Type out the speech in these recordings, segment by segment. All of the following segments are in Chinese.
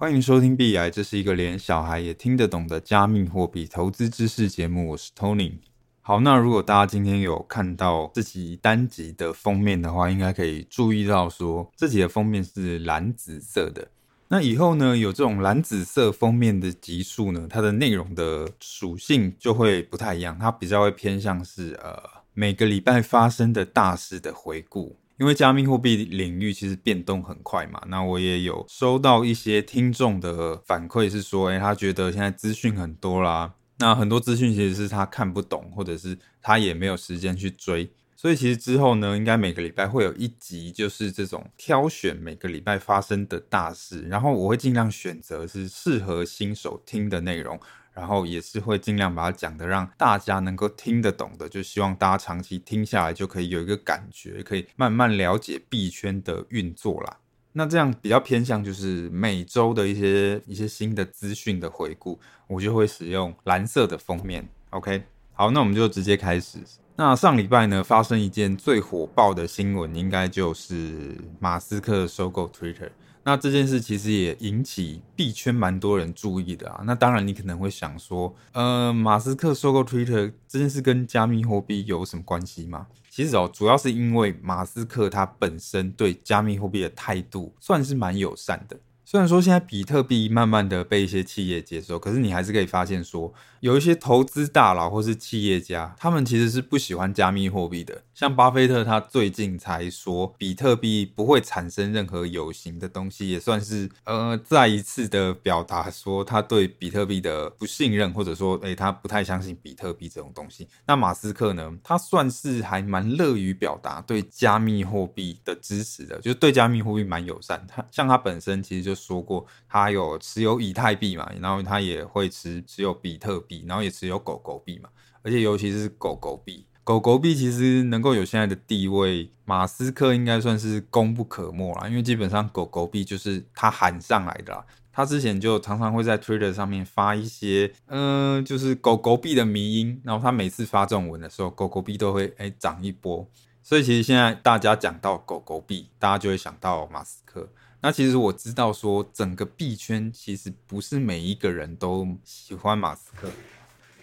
欢迎收听币癌，这是一个连小孩也听得懂的加密货币投资知识节目。我是 Tony。好，那如果大家今天有看到这集单集的封面的话，应该可以注意到说，这集的封面是蓝紫色的。那以后呢，有这种蓝紫色封面的集数呢，它的内容的属性就会不太一样，它比较会偏向是呃每个礼拜发生的大事的回顾。因为加密货币领域其实变动很快嘛，那我也有收到一些听众的反馈，是说，诶，他觉得现在资讯很多啦，那很多资讯其实是他看不懂，或者是他也没有时间去追，所以其实之后呢，应该每个礼拜会有一集，就是这种挑选每个礼拜发生的大事，然后我会尽量选择是适合新手听的内容。然后也是会尽量把它讲的让大家能够听得懂的，就希望大家长期听下来就可以有一个感觉，可以慢慢了解币圈的运作啦。那这样比较偏向就是每周的一些一些新的资讯的回顾，我就会使用蓝色的封面。OK，好，那我们就直接开始。那上礼拜呢，发生一件最火爆的新闻，应该就是马斯克收购 Twitter。那这件事其实也引起币圈蛮多人注意的啊。那当然，你可能会想说，呃，马斯克收购 Twitter 这件事跟加密货币有什么关系吗？其实哦，主要是因为马斯克他本身对加密货币的态度算是蛮友善的。虽然说现在比特币慢慢的被一些企业接受，可是你还是可以发现说，有一些投资大佬或是企业家，他们其实是不喜欢加密货币的。像巴菲特，他最近才说比特币不会产生任何有形的东西，也算是呃再一次的表达说他对比特币的不信任，或者说，诶，他不太相信比特币这种东西。那马斯克呢，他算是还蛮乐于表达对加密货币的支持的，就是对加密货币蛮友善。他像他本身其实就。说过，他有持有以太币嘛，然后他也会持持有比特币，然后也持有狗狗币嘛，而且尤其是狗狗币，狗狗币其实能够有现在的地位，马斯克应该算是功不可没啦，因为基本上狗狗币就是他喊上来的啦，他之前就常常会在 Twitter 上面发一些，嗯、就是狗狗币的迷因，然后他每次发这种文的时候，狗狗币都会哎涨一波，所以其实现在大家讲到狗狗币，大家就会想到马斯克。那其实我知道，说整个币圈其实不是每一个人都喜欢马斯克，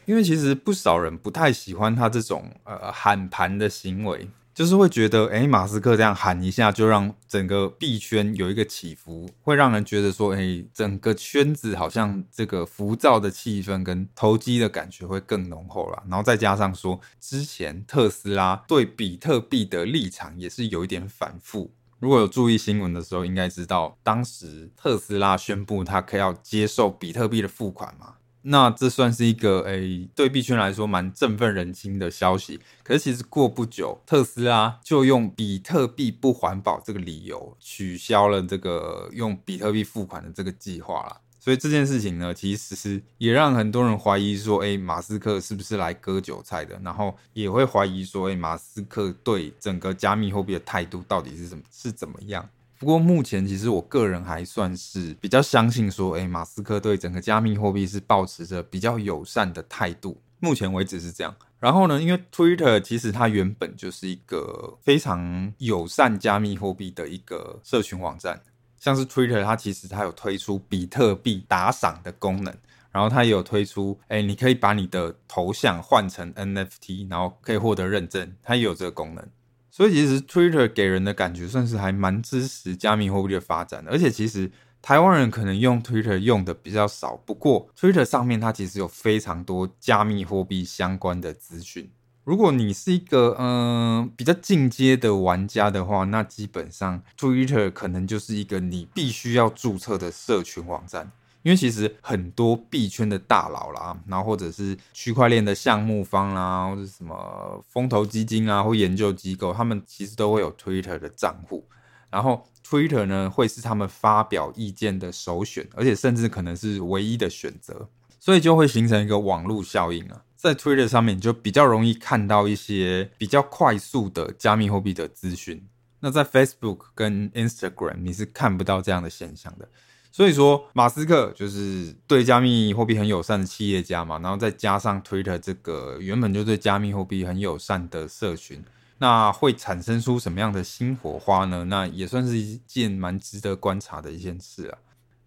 因为其实不少人不太喜欢他这种呃喊盘的行为，就是会觉得，哎，马斯克这样喊一下就让整个币圈有一个起伏，会让人觉得说，哎，整个圈子好像这个浮躁的气氛跟投机的感觉会更浓厚了。然后再加上说，之前特斯拉对比特币的立场也是有一点反复。如果有注意新闻的时候，应该知道当时特斯拉宣布它可要接受比特币的付款嘛？那这算是一个诶、欸，对币圈来说蛮振奋人心的消息。可是其实过不久，特斯拉就用比特币不环保这个理由，取消了这个用比特币付款的这个计划了。所以这件事情呢，其实是也让很多人怀疑说，哎，马斯克是不是来割韭菜的？然后也会怀疑说，哎，马斯克对整个加密货币的态度到底是怎么是怎么样？不过目前其实我个人还算是比较相信说，哎，马斯克对整个加密货币是抱持着比较友善的态度。目前为止是这样。然后呢，因为 Twitter 其实它原本就是一个非常友善加密货币的一个社群网站。像是 Twitter，它其实它有推出比特币打赏的功能，然后它也有推出，哎，你可以把你的头像换成 NFT，然后可以获得认证，它也有这个功能。所以其实 Twitter 给人的感觉算是还蛮支持加密货币的发展的，而且其实台湾人可能用 Twitter 用的比较少，不过 Twitter 上面它其实有非常多加密货币相关的资讯。如果你是一个嗯、比较进阶的玩家的话，那基本上 Twitter 可能就是一个你必须要注册的社群网站，因为其实很多币圈的大佬啦，然后或者是区块链的项目方啦，或者什么风投基金啊或研究机构，他们其实都会有 Twitter 的账户，然后 Twitter 呢会是他们发表意见的首选，而且甚至可能是唯一的选择，所以就会形成一个网络效应啊。在 Twitter 上面，你就比较容易看到一些比较快速的加密货币的资讯。那在 Facebook 跟 Instagram，你是看不到这样的现象的。所以说，马斯克就是对加密货币很友善的企业家嘛，然后再加上 Twitter 这个原本就对加密货币很友善的社群，那会产生出什么样的新火花呢？那也算是一件蛮值得观察的一件事啊。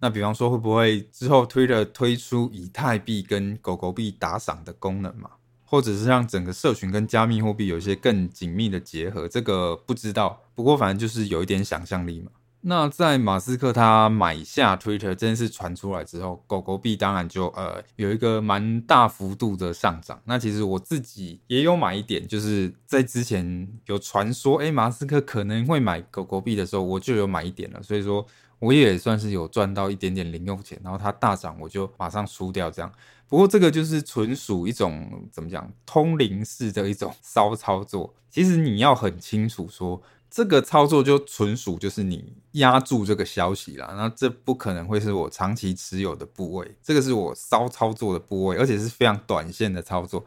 那比方说，会不会之后 Twitter 推出以太币跟狗狗币打赏的功能嘛？或者是让整个社群跟加密货币有一些更紧密的结合？这个不知道。不过反正就是有一点想象力嘛。那在马斯克他买下 Twitter 这件事传出来之后，狗狗币当然就呃有一个蛮大幅度的上涨。那其实我自己也有买一点，就是在之前有传说，诶，马斯克可能会买狗狗币的时候，我就有买一点了。所以说，我也算是有赚到一点点零用钱。然后它大涨，我就马上输掉这样。不过这个就是纯属一种怎么讲，通灵式的一种 骚操作。其实你要很清楚说。这个操作就纯属就是你压住这个消息啦，那这不可能会是我长期持有的部位，这个是我骚操作的部位，而且是非常短线的操作。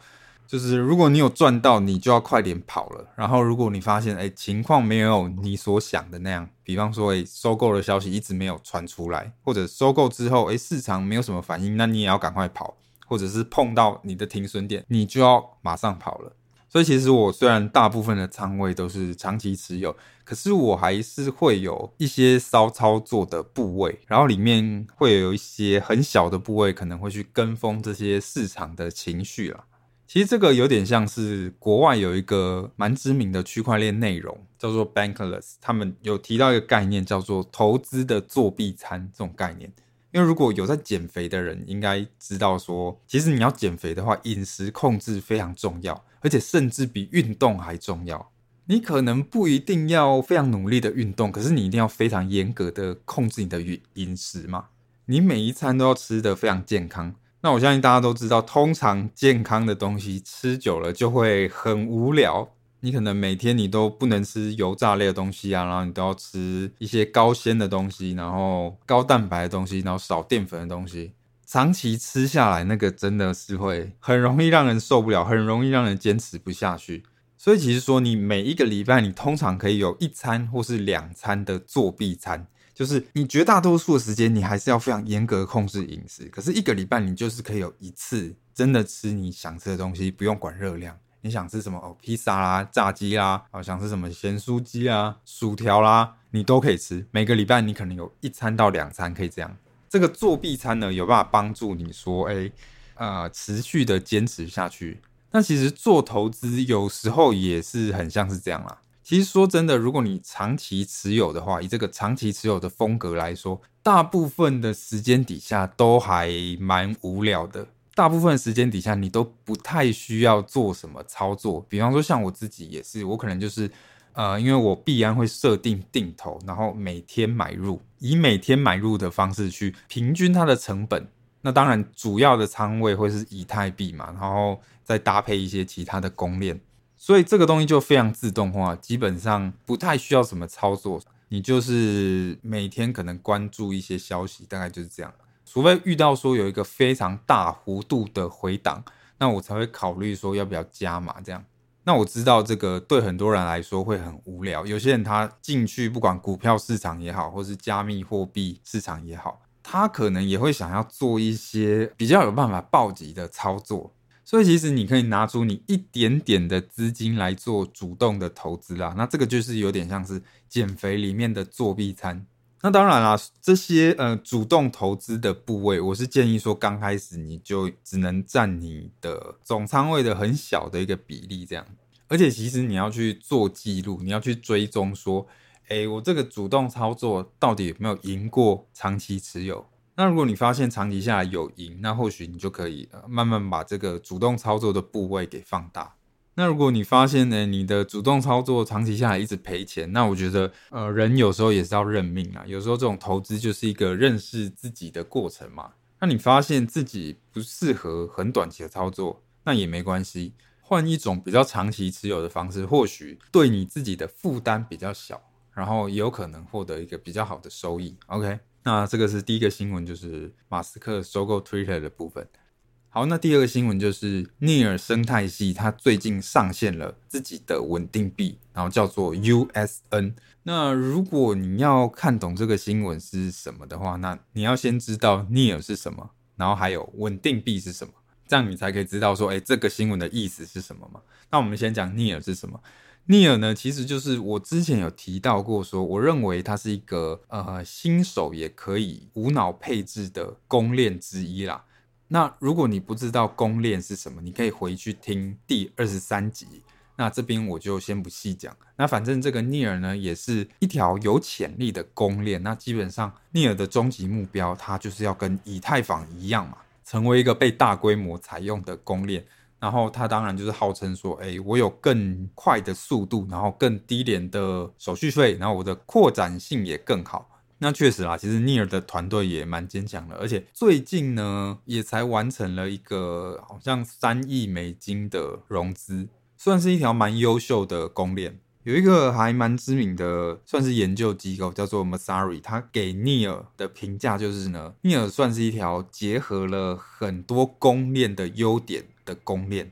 就是如果你有赚到，你就要快点跑了。然后如果你发现哎情况没有你所想的那样，比方说哎收购的消息一直没有传出来，或者收购之后哎市场没有什么反应，那你也要赶快跑，或者是碰到你的停损点，你就要马上跑了。所以其实我虽然大部分的仓位都是长期持有，可是我还是会有一些骚操作的部位，然后里面会有一些很小的部位可能会去跟风这些市场的情绪了。其实这个有点像是国外有一个蛮知名的区块链内容叫做 Bankless，他们有提到一个概念叫做投资的作弊餐这种概念。因为如果有在减肥的人，应该知道说，其实你要减肥的话，饮食控制非常重要，而且甚至比运动还重要。你可能不一定要非常努力的运动，可是你一定要非常严格的控制你的饮饮食嘛。你每一餐都要吃得非常健康。那我相信大家都知道，通常健康的东西吃久了就会很无聊。你可能每天你都不能吃油炸类的东西啊，然后你都要吃一些高纤的东西，然后高蛋白的东西，然后少淀粉的东西。长期吃下来，那个真的是会很容易让人受不了，很容易让人坚持不下去。所以其实说，你每一个礼拜，你通常可以有一餐或是两餐的作弊餐，就是你绝大多数的时间，你还是要非常严格控制饮食。可是一个礼拜，你就是可以有一次真的吃你想吃的东西，不用管热量。你想吃什么哦？披萨啦、炸鸡啦，哦，想吃什么咸酥鸡啊、薯条啦，你都可以吃。每个礼拜你可能有一餐到两餐可以这样。这个作弊餐呢，有办法帮助你说，哎，呃，持续的坚持下去。那其实做投资有时候也是很像是这样啦。其实说真的，如果你长期持有的话，以这个长期持有的风格来说，大部分的时间底下都还蛮无聊的。大部分时间底下，你都不太需要做什么操作。比方说，像我自己也是，我可能就是，呃，因为我必然会设定定投，然后每天买入，以每天买入的方式去平均它的成本。那当然，主要的仓位会是以太币嘛，然后再搭配一些其他的公链，所以这个东西就非常自动化，基本上不太需要什么操作。你就是每天可能关注一些消息，大概就是这样。除非遇到说有一个非常大幅度的回档，那我才会考虑说要不要加码这样。那我知道这个对很多人来说会很无聊，有些人他进去不管股票市场也好，或是加密货币市场也好，他可能也会想要做一些比较有办法暴击的操作。所以其实你可以拿出你一点点的资金来做主动的投资啦。那这个就是有点像是减肥里面的作弊餐。那当然啦，这些呃主动投资的部位，我是建议说，刚开始你就只能占你的总仓位的很小的一个比例这样。而且其实你要去做记录，你要去追踪说，诶，我这个主动操作到底有没有赢过长期持有？那如果你发现长期下来有赢，那或许你就可以呃慢慢把这个主动操作的部位给放大。那如果你发现呢，你的主动操作长期下来一直赔钱，那我觉得，呃，人有时候也是要认命啊。有时候这种投资就是一个认识自己的过程嘛。那你发现自己不适合很短期的操作，那也没关系，换一种比较长期持有的方式，或许对你自己的负担比较小，然后也有可能获得一个比较好的收益。OK，那这个是第一个新闻，就是马斯克收购 Twitter 的部分。好，那第二个新闻就是 Near 生态系，它最近上线了自己的稳定币，然后叫做 USN。那如果你要看懂这个新闻是什么的话，那你要先知道 Near 是什么，然后还有稳定币是什么，这样你才可以知道说，哎，这个新闻的意思是什么嘛？那我们先讲 Near 是什么 NEAR 呢，其实就是我之前有提到过说，我认为它是一个呃新手也可以无脑配置的公链之一啦。那如果你不知道公链是什么，你可以回去听第二十三集。那这边我就先不细讲。那反正这个 NEAR 呢，也是一条有潜力的公链。那基本上 NEAR 的终极目标，它就是要跟以太坊一样嘛，成为一个被大规模采用的公链。然后它当然就是号称说，哎，我有更快的速度，然后更低廉的手续费，然后我的扩展性也更好。那确实啦，其实 NEAR 的团队也蛮坚强的，而且最近呢，也才完成了一个好像三亿美金的融资。算是一条蛮优秀的公链，有一个还蛮知名的，算是研究机构叫做 Masari，他给 NEAR 的评价就是呢，NEAR 算是一条结合了很多公链的优点的公链，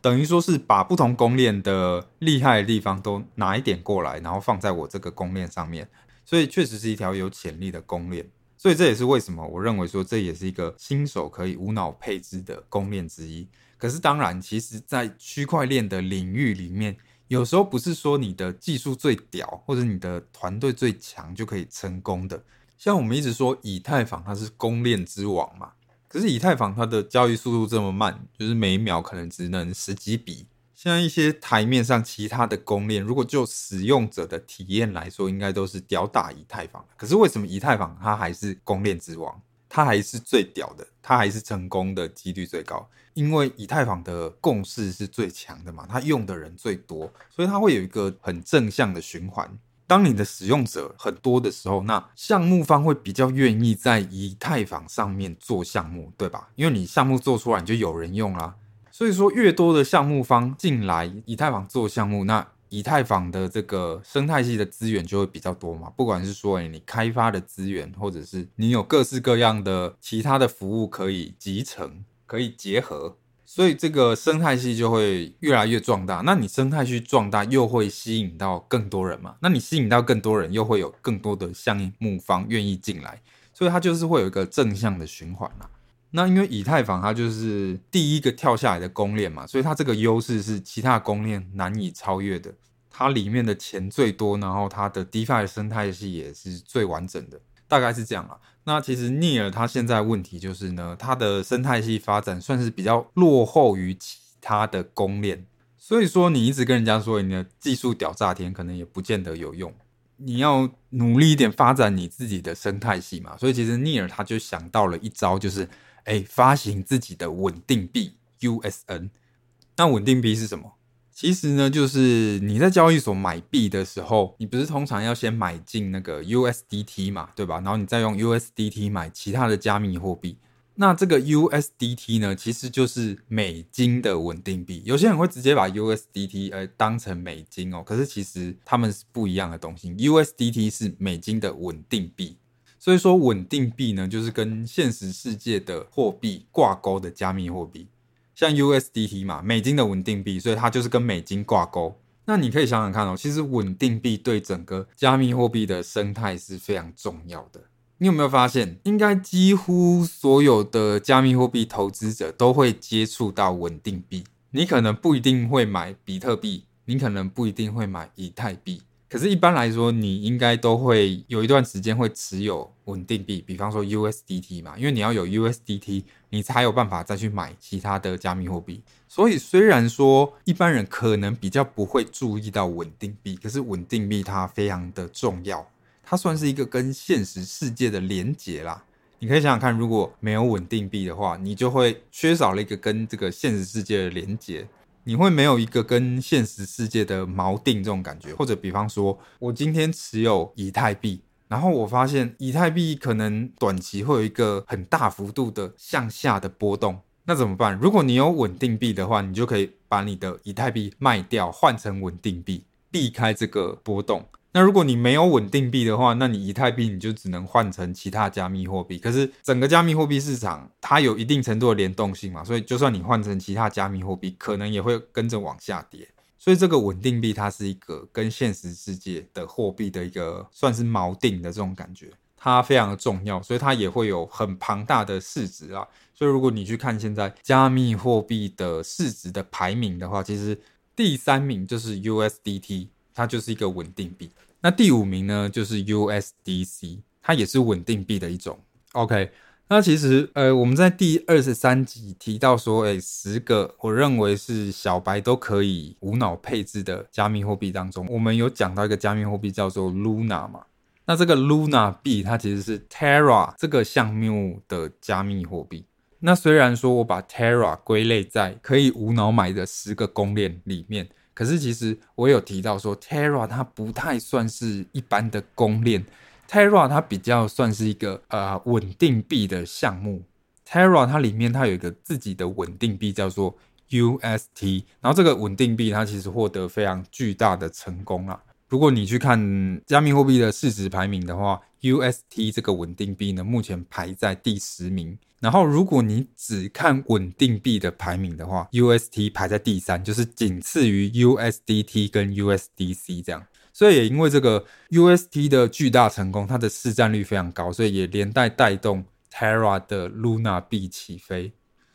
等于说是把不同公链的厉害的地方都拿一点过来，然后放在我这个公链上面，所以确实是一条有潜力的公链，所以这也是为什么我认为说这也是一个新手可以无脑配置的公链之一。可是当然，其实，在区块链的领域里面，有时候不是说你的技术最屌，或者你的团队最强就可以成功的。像我们一直说以太坊它是公链之王嘛，可是以太坊它的交易速度这么慢，就是每一秒可能只能十几笔。像一些台面上其他的公链，如果就使用者的体验来说，应该都是屌打以太坊。可是为什么以太坊它还是公链之王？它还是最屌的，它还是成功的几率最高，因为以太坊的共识是最强的嘛，它用的人最多，所以它会有一个很正向的循环。当你的使用者很多的时候，那项目方会比较愿意在以太坊上面做项目，对吧？因为你项目做出来，你就有人用啦。所以说，越多的项目方进来以太坊做项目，那以太坊的这个生态系的资源就会比较多嘛，不管是说你开发的资源，或者是你有各式各样的其他的服务可以集成、可以结合，所以这个生态系就会越来越壮大。那你生态系壮大，又会吸引到更多人嘛？那你吸引到更多人，又会有更多的项目方愿意进来，所以它就是会有一个正向的循环啦。那因为以太坊它就是第一个跳下来的公链嘛，所以它这个优势是其他公链难以超越的。它里面的钱最多，然后它的 DeFi 生态系也是最完整的，大概是这样啊。那其实 NEAR 它现在问题就是呢，它的生态系发展算是比较落后于其他的公链，所以说你一直跟人家说你的技术屌炸天，可能也不见得有用。你要努力一点发展你自己的生态系嘛。所以其实 NEAR 它就想到了一招，就是。哎，发行自己的稳定币 USN。那稳定币是什么？其实呢，就是你在交易所买币的时候，你不是通常要先买进那个 USDT 嘛，对吧？然后你再用 USDT 买其他的加密货币。那这个 USDT 呢，其实就是美金的稳定币。有些人会直接把 USDT 呃当成美金哦，可是其实他们是不一样的东西。USDT 是美金的稳定币。所以说，稳定币呢，就是跟现实世界的货币挂钩的加密货币，像 USDT 嘛，美金的稳定币，所以它就是跟美金挂钩。那你可以想想看哦，其实稳定币对整个加密货币的生态是非常重要的。你有没有发现，应该几乎所有的加密货币投资者都会接触到稳定币。你可能不一定会买比特币，你可能不一定会买以太币。可是，一般来说，你应该都会有一段时间会持有稳定币，比方说 USDT 嘛，因为你要有 USDT，你才有办法再去买其他的加密货币。所以，虽然说一般人可能比较不会注意到稳定币，可是稳定币它非常的重要，它算是一个跟现实世界的连结啦。你可以想想看，如果没有稳定币的话，你就会缺少了一个跟这个现实世界的连结。你会没有一个跟现实世界的锚定这种感觉，或者比方说，我今天持有以太币，然后我发现以太币可能短期会有一个很大幅度的向下的波动，那怎么办？如果你有稳定币的话，你就可以把你的以太币卖掉，换成稳定币，避开这个波动。那如果你没有稳定币的话，那你以太币你就只能换成其他加密货币。可是整个加密货币市场它有一定程度的联动性嘛，所以就算你换成其他加密货币，可能也会跟着往下跌。所以这个稳定币它是一个跟现实世界的货币的一个算是锚定的这种感觉，它非常的重要，所以它也会有很庞大的市值啊。所以如果你去看现在加密货币的市值的排名的话，其实。第三名就是 USDT，它就是一个稳定币。那第五名呢，就是 USDC，它也是稳定币的一种。OK，那其实呃，我们在第二十三集提到说，诶，十个我认为是小白都可以无脑配置的加密货币当中，我们有讲到一个加密货币叫做 Luna 嘛。那这个 Luna 币它其实是 Terra 这个项目的加密货币。那虽然说我把 Terra 归类在可以无脑买的十个公链里面，可是其实我有提到说 Terra 它不太算是一般的公链，Terra 它比较算是一个呃稳定币的项目。Terra 它里面它有一个自己的稳定币叫做 UST，然后这个稳定币它其实获得非常巨大的成功啊。如果你去看加密货币的市值排名的话，UST 这个稳定币呢，目前排在第十名。然后，如果你只看稳定币的排名的话，UST 排在第三，就是仅次于 USDT 跟 USDC 这样。所以也因为这个 UST 的巨大成功，它的市占率非常高，所以也连带带动 Terra 的 Luna 币起飞。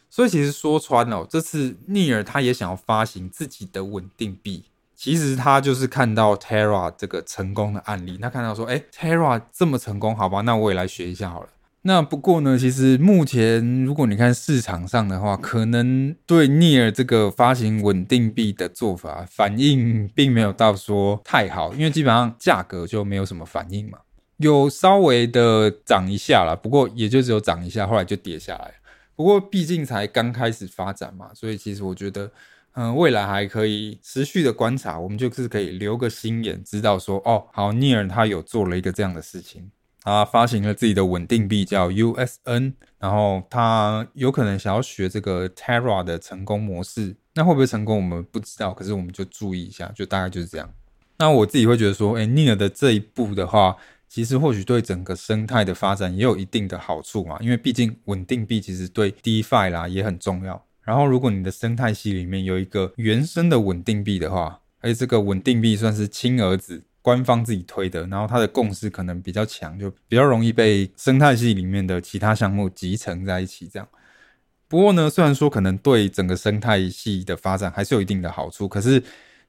所以其实说穿了，这次 Near 他也想要发行自己的稳定币，其实他就是看到 Terra 这个成功的案例，他看到说，哎，Terra 这么成功，好吧，那我也来学一下好了。那不过呢，其实目前如果你看市场上的话，可能对 Near 这个发行稳定币的做法反应并没有到说太好，因为基本上价格就没有什么反应嘛，有稍微的涨一下啦，不过也就只有涨一下，后来就跌下来。不过毕竟才刚开始发展嘛，所以其实我觉得，嗯，未来还可以持续的观察，我们就是可以留个心眼，知道说，哦，好，Near 他有做了一个这样的事情。他发行了自己的稳定币叫 USN，然后他有可能想要学这个 Terra 的成功模式，那会不会成功我们不知道，可是我们就注意一下，就大概就是这样。那我自己会觉得说，哎，Near 的这一步的话，其实或许对整个生态的发展也有一定的好处嘛，因为毕竟稳定币其实对 DeFi 啦也很重要。然后如果你的生态系里面有一个原生的稳定币的话，而且这个稳定币算是亲儿子。官方自己推的，然后它的共识可能比较强，就比较容易被生态系里面的其他项目集成在一起。这样，不过呢，虽然说可能对整个生态系的发展还是有一定的好处，可是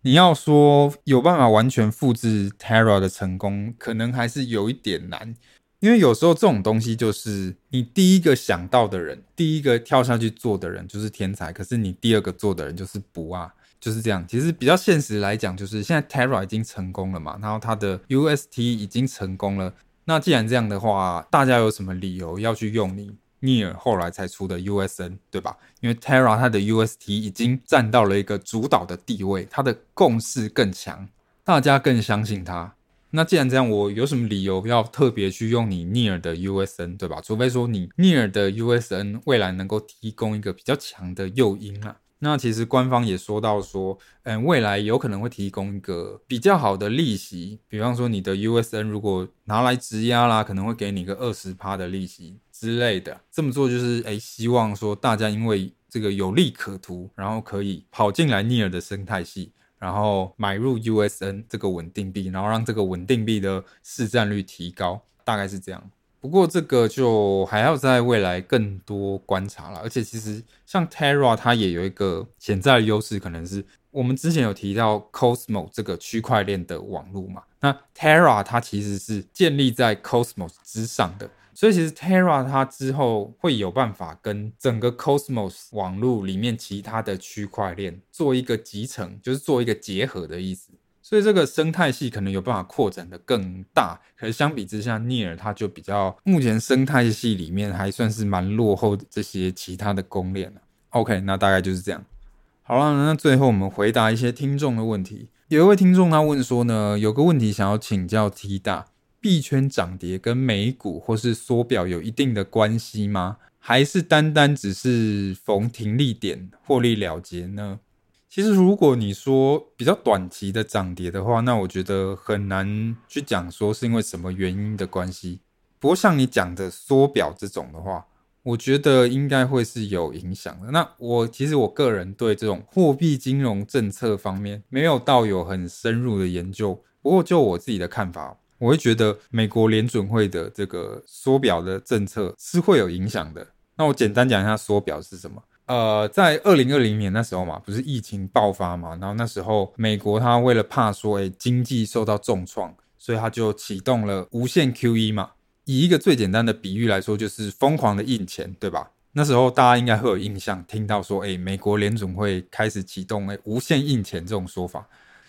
你要说有办法完全复制 Terra 的成功，可能还是有一点难。因为有时候这种东西就是你第一个想到的人，第一个跳下去做的人就是天才，可是你第二个做的人就是不啊。就是这样，其实比较现实来讲，就是现在 Terra 已经成功了嘛，然后它的 UST 已经成功了。那既然这样的话，大家有什么理由要去用你 Near 后来才出的 USN，对吧？因为 Terra 它的 UST 已经占到了一个主导的地位，它的共识更强，大家更相信它。那既然这样，我有什么理由要特别去用你 Near 的 USN，对吧？除非说你 Near 的 USN 未来能够提供一个比较强的诱因啊。那其实官方也说到说，嗯，未来有可能会提供一个比较好的利息，比方说你的 USN 如果拿来质押啦，可能会给你个二十趴的利息之类的。这么做就是，诶，希望说大家因为这个有利可图，然后可以跑进来 Near 的生态系，然后买入 USN 这个稳定币，然后让这个稳定币的市占率提高，大概是这样。不过这个就还要在未来更多观察了，而且其实像 Terra 它也有一个潜在的优势，可能是我们之前有提到 Cosmos 这个区块链的网络嘛，那 Terra 它其实是建立在 Cosmos 之上的，所以其实 Terra 它之后会有办法跟整个 Cosmos 网络里面其他的区块链做一个集成，就是做一个结合的意思。所以这个生态系可能有办法扩展得更大，可是相比之下，Near 它就比较目前生态系里面还算是蛮落后这些其他的公链了。OK，那大概就是这样。好了，那最后我们回答一些听众的问题。有一位听众他问说呢，有个问题想要请教 T 大，币圈涨跌跟美股或是缩表有一定的关系吗？还是单单只是逢停利点获利了结呢？其实，如果你说比较短期的涨跌的话，那我觉得很难去讲说是因为什么原因的关系。不过，像你讲的缩表这种的话，我觉得应该会是有影响的。那我其实我个人对这种货币金融政策方面没有到有很深入的研究。不过，就我自己的看法，我会觉得美国联准会的这个缩表的政策是会有影响的。那我简单讲一下缩表是什么。呃，在二零二零年那时候嘛，不是疫情爆发嘛，然后那时候美国他为了怕说，哎，经济受到重创，所以他就启动了无限 QE 嘛。以一个最简单的比喻来说，就是疯狂的印钱，对吧？那时候大家应该会有印象，听到说，哎，美国联总会开始启动哎无限印钱这种说法。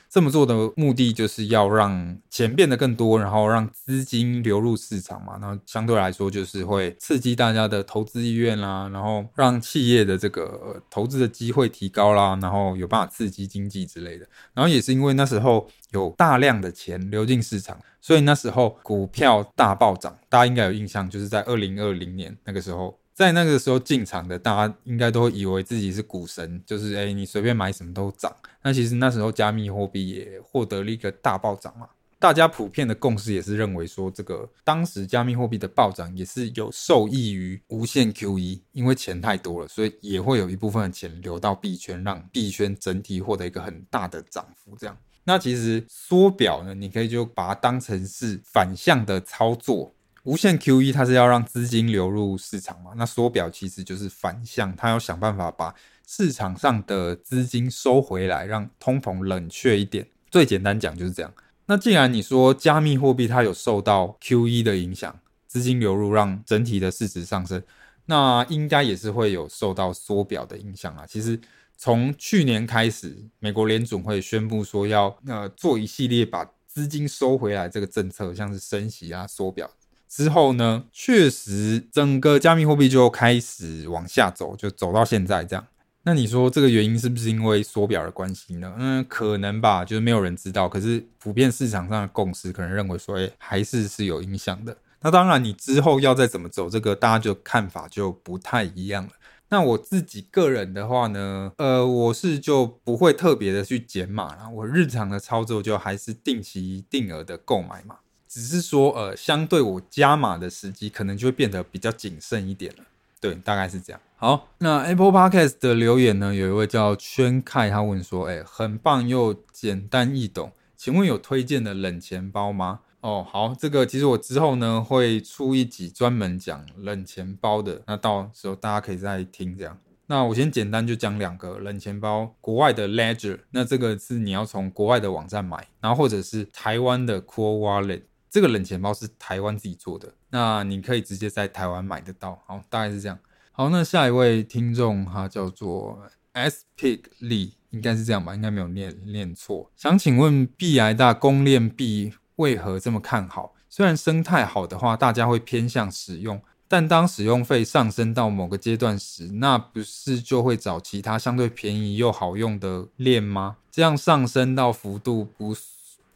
这么做的目的就是要让钱变得更多，然后让资金流入市场嘛，然后相对来说就是会刺激大家的投资意愿啦，然后让企业的这个投资的机会提高啦，然后有办法刺激经济之类的。然后也是因为那时候有大量的钱流进市场，所以那时候股票大暴涨。大家应该有印象，就是在二零二零年那个时候。在那个时候进场的，大家应该都会以为自己是股神，就是诶，你随便买什么都涨。那其实那时候加密货币也获得了一个大暴涨嘛。大家普遍的共识也是认为说，这个当时加密货币的暴涨也是有受益于无限 QE，因为钱太多了，所以也会有一部分的钱流到币圈，让币圈整体获得一个很大的涨幅。这样，那其实缩表呢，你可以就把它当成是反向的操作。无限 QE 它是要让资金流入市场嘛？那缩表其实就是反向，它要想办法把市场上的资金收回来，让通膨冷却一点。最简单讲就是这样。那既然你说加密货币它有受到 QE 的影响，资金流入让整体的市值上升，那应该也是会有受到缩表的影响啊。其实从去年开始，美国联准会宣布说要呃做一系列把资金收回来这个政策，像是升息啊、缩表。之后呢，确实整个加密货币就开始往下走，就走到现在这样。那你说这个原因是不是因为缩表的关系呢？嗯，可能吧，就是没有人知道。可是普遍市场上的共识可能认为说，哎，还是是有影响的。那当然，你之后要再怎么走，这个大家就看法就不太一样了。那我自己个人的话呢，呃，我是就不会特别的去减码了。我日常的操作就还是定期定额的购买嘛。只是说，呃，相对我加码的时机，可能就会变得比较谨慎一点了。对，大概是这样。好，那 Apple Podcast 的留言呢，有一位叫圈凯，他问说，哎，很棒又简单易懂，请问有推荐的冷钱包吗？哦，好，这个其实我之后呢会出一集专门讲冷钱包的，那到时候大家可以再听这样。那我先简单就讲两个冷钱包，国外的 Ledger，那这个是你要从国外的网站买，然后或者是台湾的 Cool Wallet。这个冷钱包是台湾自己做的，那你可以直接在台湾买得到。好，大概是这样。好，那下一位听众他叫做 S Pig Lee，应该是这样吧？应该没有念念错。想请问币癌大公链币为何这么看好？虽然生态好的话，大家会偏向使用，但当使用费上升到某个阶段时，那不是就会找其他相对便宜又好用的链吗？这样上升到幅度不？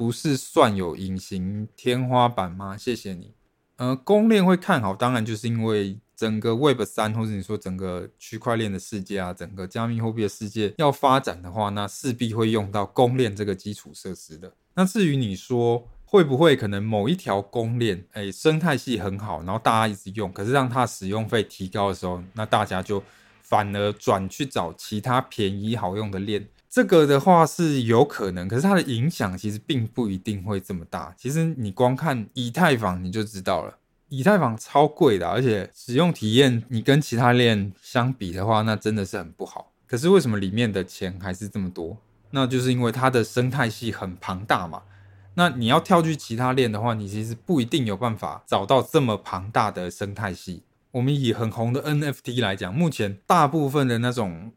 不是算有隐形天花板吗？谢谢你。呃，公链会看好，当然就是因为整个 Web 三，或者你说整个区块链的世界啊，整个加密货币的世界要发展的话，那势必会用到公链这个基础设施的。那至于你说会不会可能某一条公链，哎，生态系很好，然后大家一直用，可是让它使用费提高的时候，那大家就反而转去找其他便宜好用的链。这个的话是有可能，可是它的影响其实并不一定会这么大。其实你光看以太坊你就知道了，以太坊超贵的，而且使用体验你跟其他链相比的话，那真的是很不好。可是为什么里面的钱还是这么多？那就是因为它的生态系很庞大嘛。那你要跳去其他链的话，你其实不一定有办法找到这么庞大的生态系。我们以很红的 NFT 来讲，目前大部分的那种。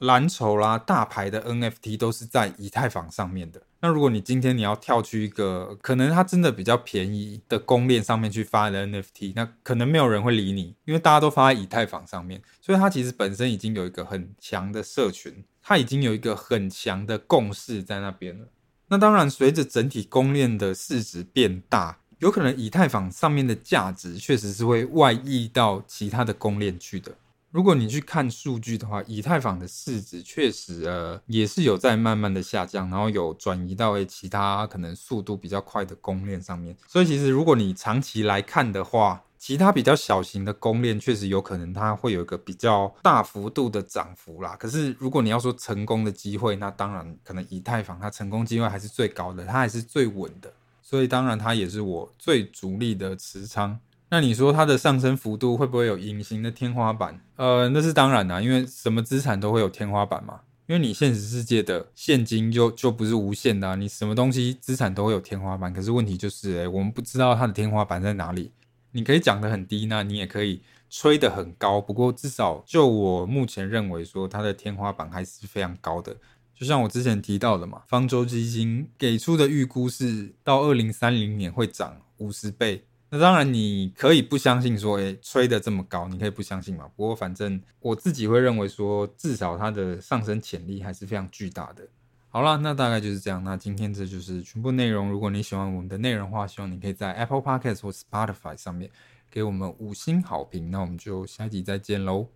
蓝筹啦，大牌的 NFT 都是在以太坊上面的。那如果你今天你要跳去一个可能它真的比较便宜的公链上面去发的 NFT，那可能没有人会理你，因为大家都发在以太坊上面，所以它其实本身已经有一个很强的社群，它已经有一个很强的共识在那边了。那当然，随着整体公链的市值变大，有可能以太坊上面的价值确实是会外溢到其他的公链去的。如果你去看数据的话，以太坊的市值确实呃也是有在慢慢的下降，然后有转移到诶其他可能速度比较快的公链上面。所以其实如果你长期来看的话，其他比较小型的公链确实有可能它会有一个比较大幅度的涨幅啦。可是如果你要说成功的机会，那当然可能以太坊它成功机会还是最高的，它还是最稳的。所以当然它也是我最主力的持仓。那你说它的上升幅度会不会有隐形的天花板？呃，那是当然啦，因为什么资产都会有天花板嘛。因为你现实世界的现金就就不是无限的啊，你什么东西资产都会有天花板。可是问题就是，诶，我们不知道它的天花板在哪里。你可以讲得很低，那你也可以吹得很高。不过至少就我目前认为说，它的天花板还是非常高的。就像我之前提到的嘛，方舟基金给出的预估是到二零三零年会涨五十倍。那当然，你可以不相信说，诶，吹得这么高，你可以不相信嘛。不过反正我自己会认为说，至少它的上升潜力还是非常巨大的。好啦，那大概就是这样。那今天这就是全部内容。如果你喜欢我们的内容的话，希望你可以在 Apple Podcast 或 Spotify 上面给我们五星好评。那我们就下集再见喽。